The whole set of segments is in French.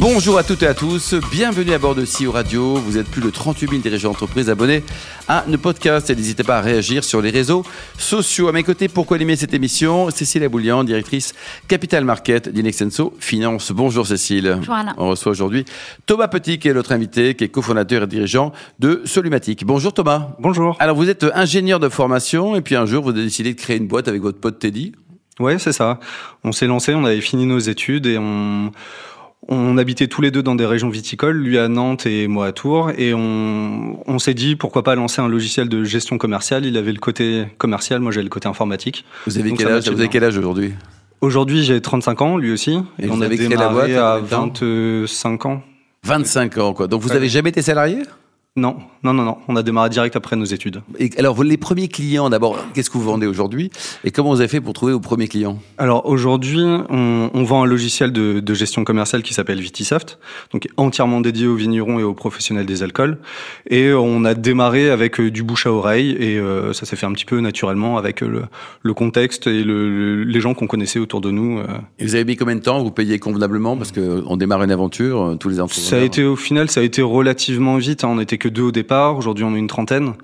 Bonjour à toutes et à tous, bienvenue à bord de CEO Radio. Vous êtes plus de 38 000 dirigeants d'entreprise abonnés à nos podcasts et n'hésitez pas à réagir sur les réseaux sociaux. À mes côtés, pour co-animer cette émission, Cécile Aboulian, directrice Capital Market d'Inexenso Finance. Bonjour Cécile. Bonjour Alain. On reçoit aujourd'hui Thomas Petit, qui est notre invité, qui est cofondateur et dirigeant de Solumatic. Bonjour Thomas. Bonjour. Alors vous êtes ingénieur de formation et puis un jour vous avez décidé de créer une boîte avec votre pote Teddy. Ouais, c'est ça. On s'est lancé, on avait fini nos études et on, on habitait tous les deux dans des régions viticoles, lui à Nantes et moi à Tours, et on, on s'est dit pourquoi pas lancer un logiciel de gestion commerciale. Il avait le côté commercial, moi j'avais le côté informatique. Vous avez Donc quel âge, matchait vous avez bien. quel âge aujourd'hui? Aujourd'hui j'ai 35 ans, lui aussi, Et et, vous on a avez créé la démarré boîte? à à combien de temps 25 ans. 25 ans quoi. Donc vous Ouais. avez jamais été salarié? Non, non, non, non, on a démarré direct après nos études. Et alors, les premiers clients, d'abord, qu'est-ce que vous vendez aujourd'hui Et comment vous avez fait pour trouver vos premiers clients? Alors aujourd'hui, on, on vend un logiciel de, de gestion commerciale qui s'appelle Vitisoft, donc entièrement dédié aux vignerons et aux professionnels des alcools. Et on a démarré avec euh, du bouche à oreille et euh, ça s'est fait un petit peu naturellement avec euh, le, le contexte et le, le- les gens qu'on connaissait autour de nous. euh. Et vous avez mis combien de temps Vous payez convenablement? Parce qu'on démarre une aventure, euh, tous les Ça a entrepreneurs. été au final, ça a été relativement vite. hein. On n'était que deux au départ. Aujourd'hui, on est une trentaine.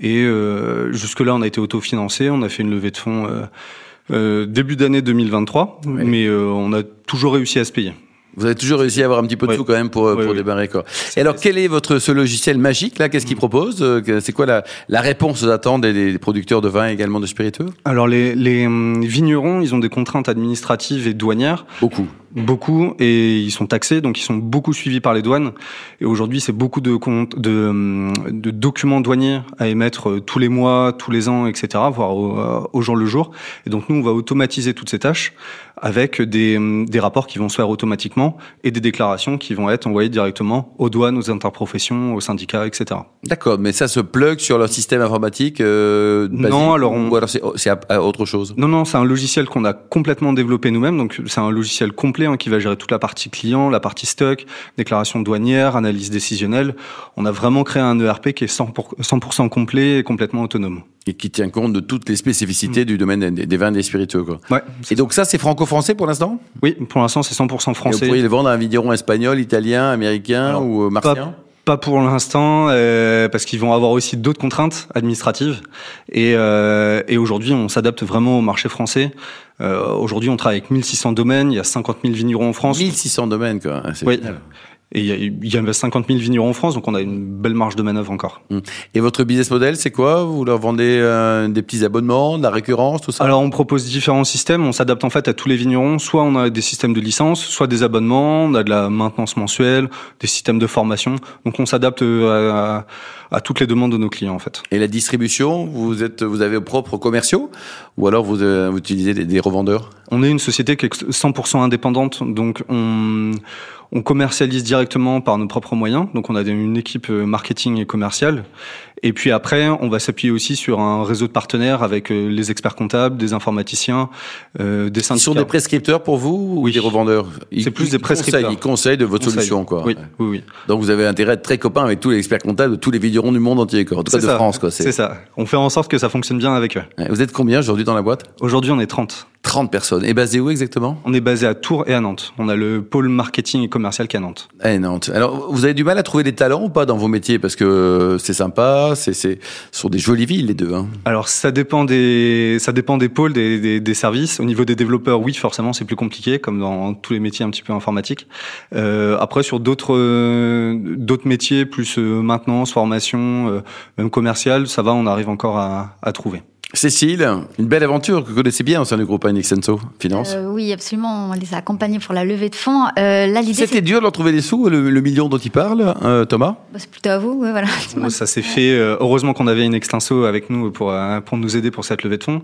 Et euh, jusque-là, on a été autofinancé. On a fait une levée de fonds euh, euh, début d'année 2023, Oui. mais on a toujours réussi à se payer. Vous avez toujours réussi à avoir un petit peu de Ouais. sous quand même pour, Ouais, pour ouais. démarrer. Quoi. Et alors, quel est votre ce logiciel magique là? Qu'est-ce qu'il propose? Euh, que- C'est quoi la, la réponse aux attentes des, des producteurs de vin et également de spiritueux? Alors les, les hum, vignerons, ils ont des contraintes administratives et douanières, Beaucoup. Beaucoup, et ils sont taxés, donc ils sont beaucoup suivis par les douanes. Et aujourd'hui, c'est beaucoup de, comptes, de, de documents douaniers à émettre euh, tous les mois, tous les ans, etc., voire au, euh, au jour le jour. Et donc nous, on va automatiser toutes ces tâches avec des, hum, des rapports qui vont se faire automatiquement et des déclarations qui vont être envoyées directement aux douanes, aux interprofessions, aux syndicats, etc. D'accord, mais ça se plug sur leur système informatique euh, Non, alors on- Ou alors c'est autre chose? Non, non, c'est un logiciel qu'on a complètement développé nous-mêmes. Donc, c'est un logiciel complet hein, qui va gérer toute la partie client, la partie stock, déclaration douanière, analyse décisionnelle. On a vraiment créé un ERP qui est 100%, pour- 100% complet et complètement autonome. et qui tient compte de toutes les spécificités du domaine des, des vins et des spiritueux. Quoi. Ouais. Et donc ça, c'est franco-français pour l'instant? Oui, pour l'instant, c'est 100% Et Vous français. pourriez le vendre à un vigneron espagnol, italien, américain Alors, ou euh, martien? Pas pour l'instant, euh, parce qu'ils vont avoir aussi d'autres contraintes administratives. Et, euh, et aujourd'hui, on s'adapte vraiment au marché français. Euh, aujourd'hui, on travaille avec 1600 domaines. Il y a 50 000 vignerons en France. 1600 domaines, quoi. C'est Oui. génial. Et il y, y a 50 000 vignerons en France, donc on a une belle marge de manœuvre encore. Et votre business model, c'est quoi? Vous leur vendez euh, des petits abonnements, de la récurrence, tout ça? Alors on propose différents systèmes, on s'adapte en fait à tous les vignerons. Soit on a des systèmes de licence, soit des abonnements, on a de la maintenance mensuelle, des systèmes de formation. Donc on s'adapte euh, à, à toutes les demandes de nos clients en fait. Et la distribution, vous êtes, vous avez vos propres commerciaux? Ou alors vous, euh, vous utilisez des, des revendeurs? On est une société qui est 100% indépendante, donc on, on commercialise directement par nos propres moyens. Donc on a une équipe euh, marketing et commerciale. Et puis après, on va s'appuyer aussi sur un réseau de partenaires avec euh, les experts comptables, des informaticiens, euh, des Ils syndicats. sont des prescripteurs pour vous ou Oui. des revendeurs? C'est plus des prescripteurs. conseillent, Ils conseillent de votre Conseil. solution, quoi. Oui, oui, oui. Donc vous avez intérêt à être très copain avec tous les experts comptables de tous les vignerons du monde entier, quoi. En tout cas de ça. France, quoi. C'est ça. On fait en sorte que ça fonctionne bien avec eux. Vous êtes combien aujourd'hui dans la boîte? Aujourd'hui, on est 30. 30 personnes. Et basé où exactement? On est basé à Tours et à Nantes. On a le pôle marketing et commercial qu'à Nantes. Eh Nantes. Alors, vous avez du mal à trouver des talents ou pas dans vos métiers? Parce que c'est sympa, c'est, c'est, ce sont des jolies villes, les deux. Hein. Alors, ça dépend des, ça dépend des pôles, des, des, des services. Au niveau des développeurs, oui, forcément, c'est plus compliqué, comme dans tous les métiers un petit peu informatiques. Euh, après, sur d'autres, euh, d'autres métiers, plus euh, maintenance, formation, euh, même commercial, ça va, on arrive encore à, à trouver. Cécile, une belle aventure que vous connaissez bien au sein du groupe Inexenso Finance. Euh, oui, absolument. On les a accompagnés pour la levée de fonds. Euh, là, l'idée, C'était dur de leur trouver des sous, le, le million dont il parle, euh, Thomas Bah, c'est plutôt à vous. ouais, voilà. Ça s'est fait. euh, heureusement qu'on avait une extenso avec nous pour euh, pour nous aider pour cette levée de fonds.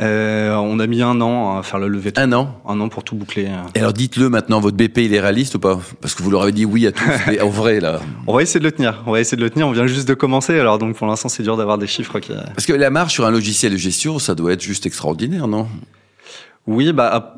Euh, on a mis un an à faire la levée de fonds. Un an. Un an pour tout boucler. Et alors dites-le maintenant, votre BP, il est réaliste ou pas? Parce que vous leur avez dit oui à tous, mais en vrai, là. On va essayer de le tenir. On va essayer de le tenir. On vient juste de commencer. Alors donc pour l'instant, c'est dur d'avoir des chiffres qui. Parce que la marge sur un logiciel de gestion, ça doit être juste extraordinaire, non? Oui, bah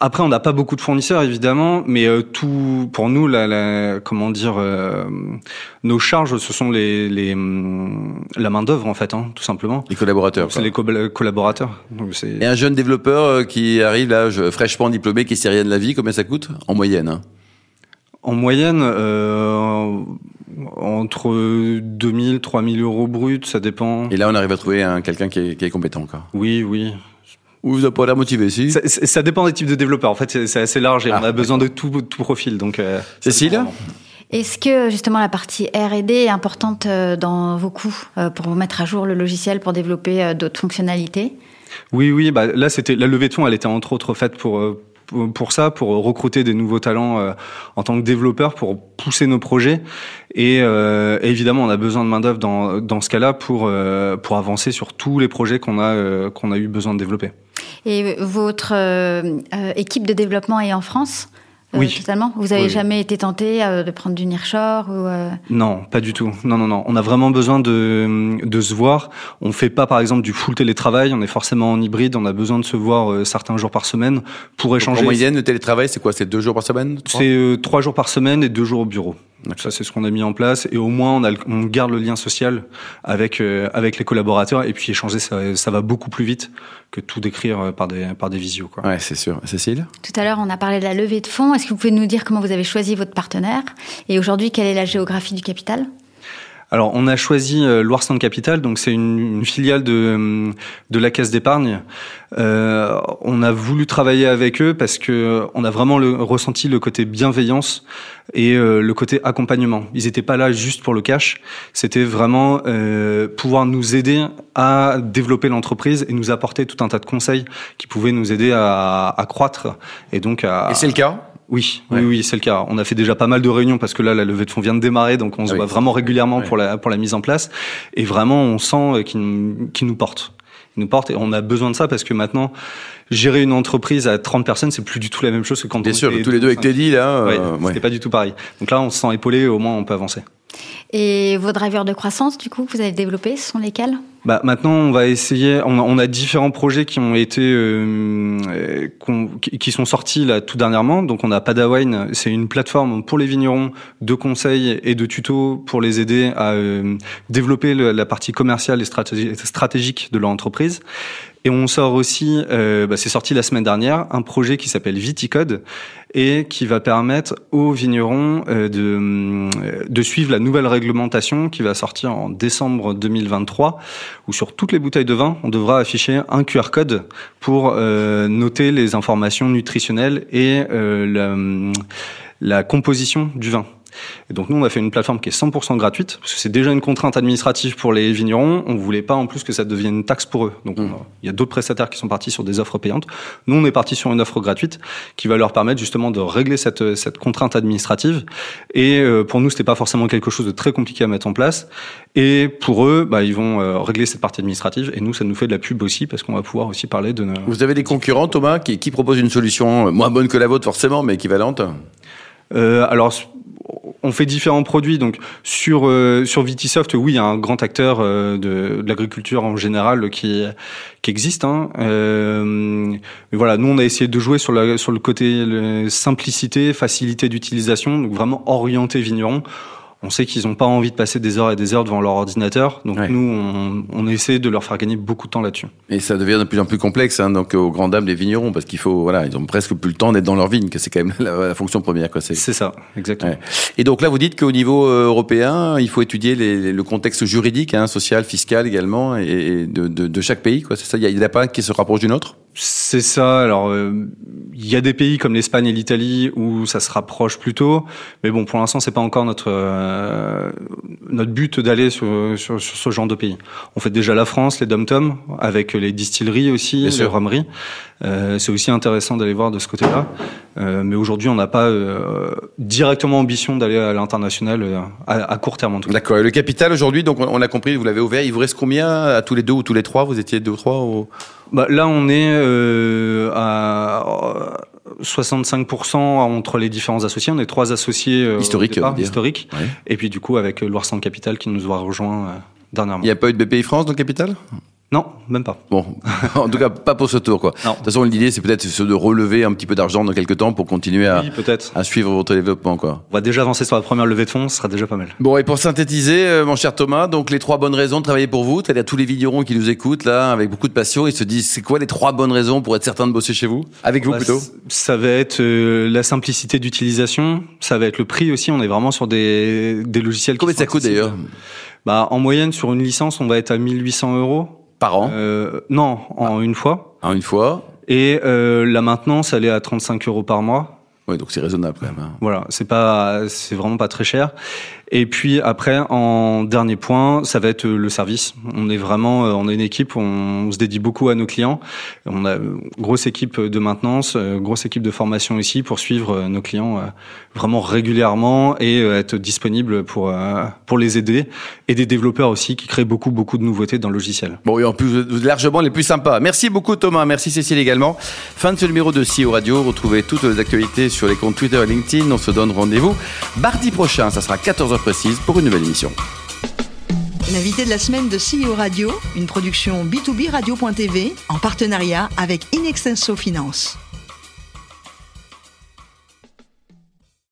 après on n'a pas beaucoup de fournisseurs évidemment, mais euh, tout pour nous la, la comment dire euh, nos charges ce sont les, les hum, la main d'œuvre en fait hein, tout simplement. Les collaborateurs. C'est les co collaborateurs. Donc Et un jeune développeur euh, qui arrive là fraîchement diplômé qui sait rien de la vie, combien ça coûte? En moyenne hein En moyenne. Euh, entre 2000, 3000 euros brut, ça dépend. Et là, on arrive à trouver un, quelqu'un qui est, qui est compétent encore. Oui, oui. Ou vous n'avez pas l'air motivé, si ça, ça, dépend des types de développeurs. En fait, c'est assez large et ah, on a besoin de tout, tout profil. Donc, euh, Cécile est-ce que justement la partie R&D est importante euh, dans vos coûts euh, pour vous mettre à jour le logiciel pour développer d'autres fonctionnalités? Oui, oui. Bah, là, c'était la levée de fonds. Elle était entre autres faite pour pour ça, pour recruter des nouveaux talents euh, en tant que développeur, pour pousser nos projets. Et euh, évidemment, on a besoin de main d'œuvre dans, ce cas-là pour euh, pour avancer sur tous les projets qu'on a qu'on a eu besoin de développer. Et votre équipe de développement est en France? Oui. totalement Vous avez jamais été tenté euh, de prendre du nearshore ou euh Non, pas du tout. Non, non, non. On a vraiment besoin de, de se voir. On fait pas, par exemple, du full télétravail. On est forcément en hybride. On a besoin de se voir certains jours par semaine pour échanger. en moyenne, le télétravail, c'est quoi? C'est deux jours par semaine C'est trois jours par semaine et deux jours au bureau. Ça, c'est ce qu'on a mis en place. Et au moins, on, a, on garde le lien social avec, avec les collaborateurs. Et puis, échanger, ça, ça va beaucoup plus vite que tout décrire par des, par des visios. Quoi. Ouais, c'est sûr. Cécile? Tout à l'heure, on a parlé de la levée de fonds. Est-ce que vous pouvez nous dire comment vous avez choisi votre partenaire? Et aujourd'hui, quelle est la géographie du capital? Alors, on a choisi euh, Loire-Sainte Capital, donc c'est une, filiale de, euh, de la Caisse d'épargne. Euh, on a voulu travailler avec eux parce que on a vraiment le, ressenti le côté bienveillance et euh, le côté accompagnement. Ils n'étaient pas là juste pour le cash, c'était vraiment euh, pouvoir nous aider à développer l'entreprise et nous apporter tout un tas de conseils qui pouvaient nous aider à, à croître et donc à. Et c'est le cas? Oui, oui, oui, c'est le cas. On a fait déjà pas mal de réunions parce que là, la levée de fonds vient de démarrer, donc on se ah voit vraiment régulièrement pour la pour la mise en place. Et vraiment, on sent qu'il nous porte. Il nous porte et on a besoin de ça parce que maintenant, gérer une entreprise à 30 personnes, c'est plus du tout la même chose que quand Bien on sûr, tous les deux avec Teddy là. Ouais, euh, c'était pas du tout pareil. Donc là, on se sent épaulé, au moins on peut avancer. Et vos drivers de croissance, du coup, que vous avez développés, ce sont lesquels? Bah, maintenant, on va essayer. On a, on a différents projets qui ont été, euh, qui sont sortis là tout dernièrement. Donc, on a Padawine, c'est une plateforme pour les vignerons de conseils et de tutos pour les aider à euh, développer la partie commerciale et stratégique de leur entreprise. Et on sort aussi, euh, bah, c'est sorti la semaine dernière, un projet qui s'appelle Viticode et qui va permettre aux vignerons euh, de, euh, de suivre la nouvelle réglementation qui va sortir en décembre 2023, où sur toutes les bouteilles de vin, on devra afficher un QR code pour euh, noter les informations nutritionnelles et la, la composition du vin. Et donc nous, on a fait une plateforme qui est 100% gratuite, parce que c'est déjà une contrainte administrative pour les vignerons. On voulait pas en plus que ça devienne une taxe pour eux. Donc mmh. il y a d'autres prestataires qui sont partis sur des offres payantes. Nous, on est parti sur une offre gratuite qui va leur permettre justement de régler cette, cette contrainte administrative. Et euh, pour nous, c'était pas forcément quelque chose de très compliqué à mettre en place. Et pour eux, bah, ils vont euh, régler cette partie administrative. Et nous, ça nous fait de la pub aussi, parce qu'on va pouvoir aussi parler de... Nos... Vous avez des concurrents, Thomas, qui, qui proposent une solution moins bonne que la vôtre forcément, mais équivalente? Euh, alors on fait différents produits. Donc sur euh, sur Vitisoft, oui, il y a un grand acteur euh, de, de l'agriculture en général qui qui existe. Hein. Euh, mais voilà, nous on a essayé de jouer sur la sur le côté simplicité, facilité d'utilisation, donc vraiment orienté vigneron on sait qu'ils n'ont pas envie de passer des heures et des heures devant leur ordinateur. Donc nous, on, essaie de leur faire gagner beaucoup de temps là-dessus. Et ça devient de plus en plus complexe, hein, donc aux grandes dames des vignerons, parce qu'il faut, voilà, ils ont presque plus le temps d'être dans leur vigne, que c'est quand même la, fonction première. C'est ça, exactement. Et donc là, vous dites qu'au niveau euh, européen, il faut étudier le contexte juridique, hein, social, fiscal également, et, de, chaque pays, quoi. C'est ça? Il n'y a, pas un qui se rapproche d'une autre. C'est ça. Alors, euh, il y a des pays comme l'Espagne et l'Italie où ça se rapproche plutôt, mais bon, pour l'instant, c'est pas encore notre euh, notre but d'aller sur, sur, sur, ce genre de pays. On fait déjà la France, les dom-tom, avec les distilleries aussi, les romeries. Euh, c'est aussi intéressant d'aller voir de ce côté-là. Euh, mais aujourd'hui, on n'a pas euh, directement ambition d'aller à l'international à, à, court terme en tout cas. D'accord. Le capital aujourd'hui, donc on, a compris, vous l'avez ouvert. Il vous reste combien à tous les deux ou tous les trois? Vous étiez deux ou trois ou... bah, Là, on est euh, à 65% entre les différents associés. On est trois associés euh, historiques. Historiques. Et puis du coup, avec Loire Centre Capital qui nous a rejoint dernièrement. Il n'y a pas eu de BPI France dans le capital? Non, même pas. Bon, en tout cas, pas pour ce tour, quoi. Non. De toute façon, l'idée, c'est peut-être de relever un petit peu d'argent dans quelques temps pour continuer à, Oui, à suivre votre développement, quoi. On va déjà avancer sur la première levée de fonds, ce sera déjà pas mal. Bon, et pour synthétiser, euh, mon cher Thomas, donc les trois bonnes raisons de travailler pour vous, c'est-à-dire tous les vignerons qui nous écoutent, là, avec beaucoup de passion, ils se disent, c'est quoi les trois bonnes raisons pour être certain de bosser chez vous? Avec vous, Bah, plutôt Ça va être euh, la simplicité d'utilisation, ça va être le prix aussi. On est vraiment sur des, des logiciels. qui Combien ça coûte, d'ailleurs Bah, en moyenne, sur une licence, on va être à 1800 euros. Par an Euh, non, en une fois. En une fois Et euh, la maintenance, elle est à 35 euros par mois. Oui, donc c'est raisonnable, quand même. hein. Voilà, c'est pas, c'est vraiment pas très cher. Et puis après, en dernier point, ça va être le service. On est vraiment, euh, on est une équipe, on, se dédie beaucoup à nos clients. On a une grosse équipe de maintenance, euh, grosse équipe de formation ici pour suivre euh, nos clients euh, vraiment régulièrement et euh, être disponible pour euh, pour les aider. Et des développeurs aussi qui créent beaucoup beaucoup de nouveautés dans le logiciel. Bon, et en plus, largement les plus sympas. Merci beaucoup, Thomas. Merci, Cécile, également. Fin de ce numéro de CEO Radio. Retrouvez toutes les actualités sur les comptes Twitter et LinkedIn. On se donne rendez-vous mardi prochain. Ça sera 14h précise pour une nouvelle émission. L'invité de la semaine de CEO Radio, une production B2B Radio.tv en partenariat avec Inextenso Finance.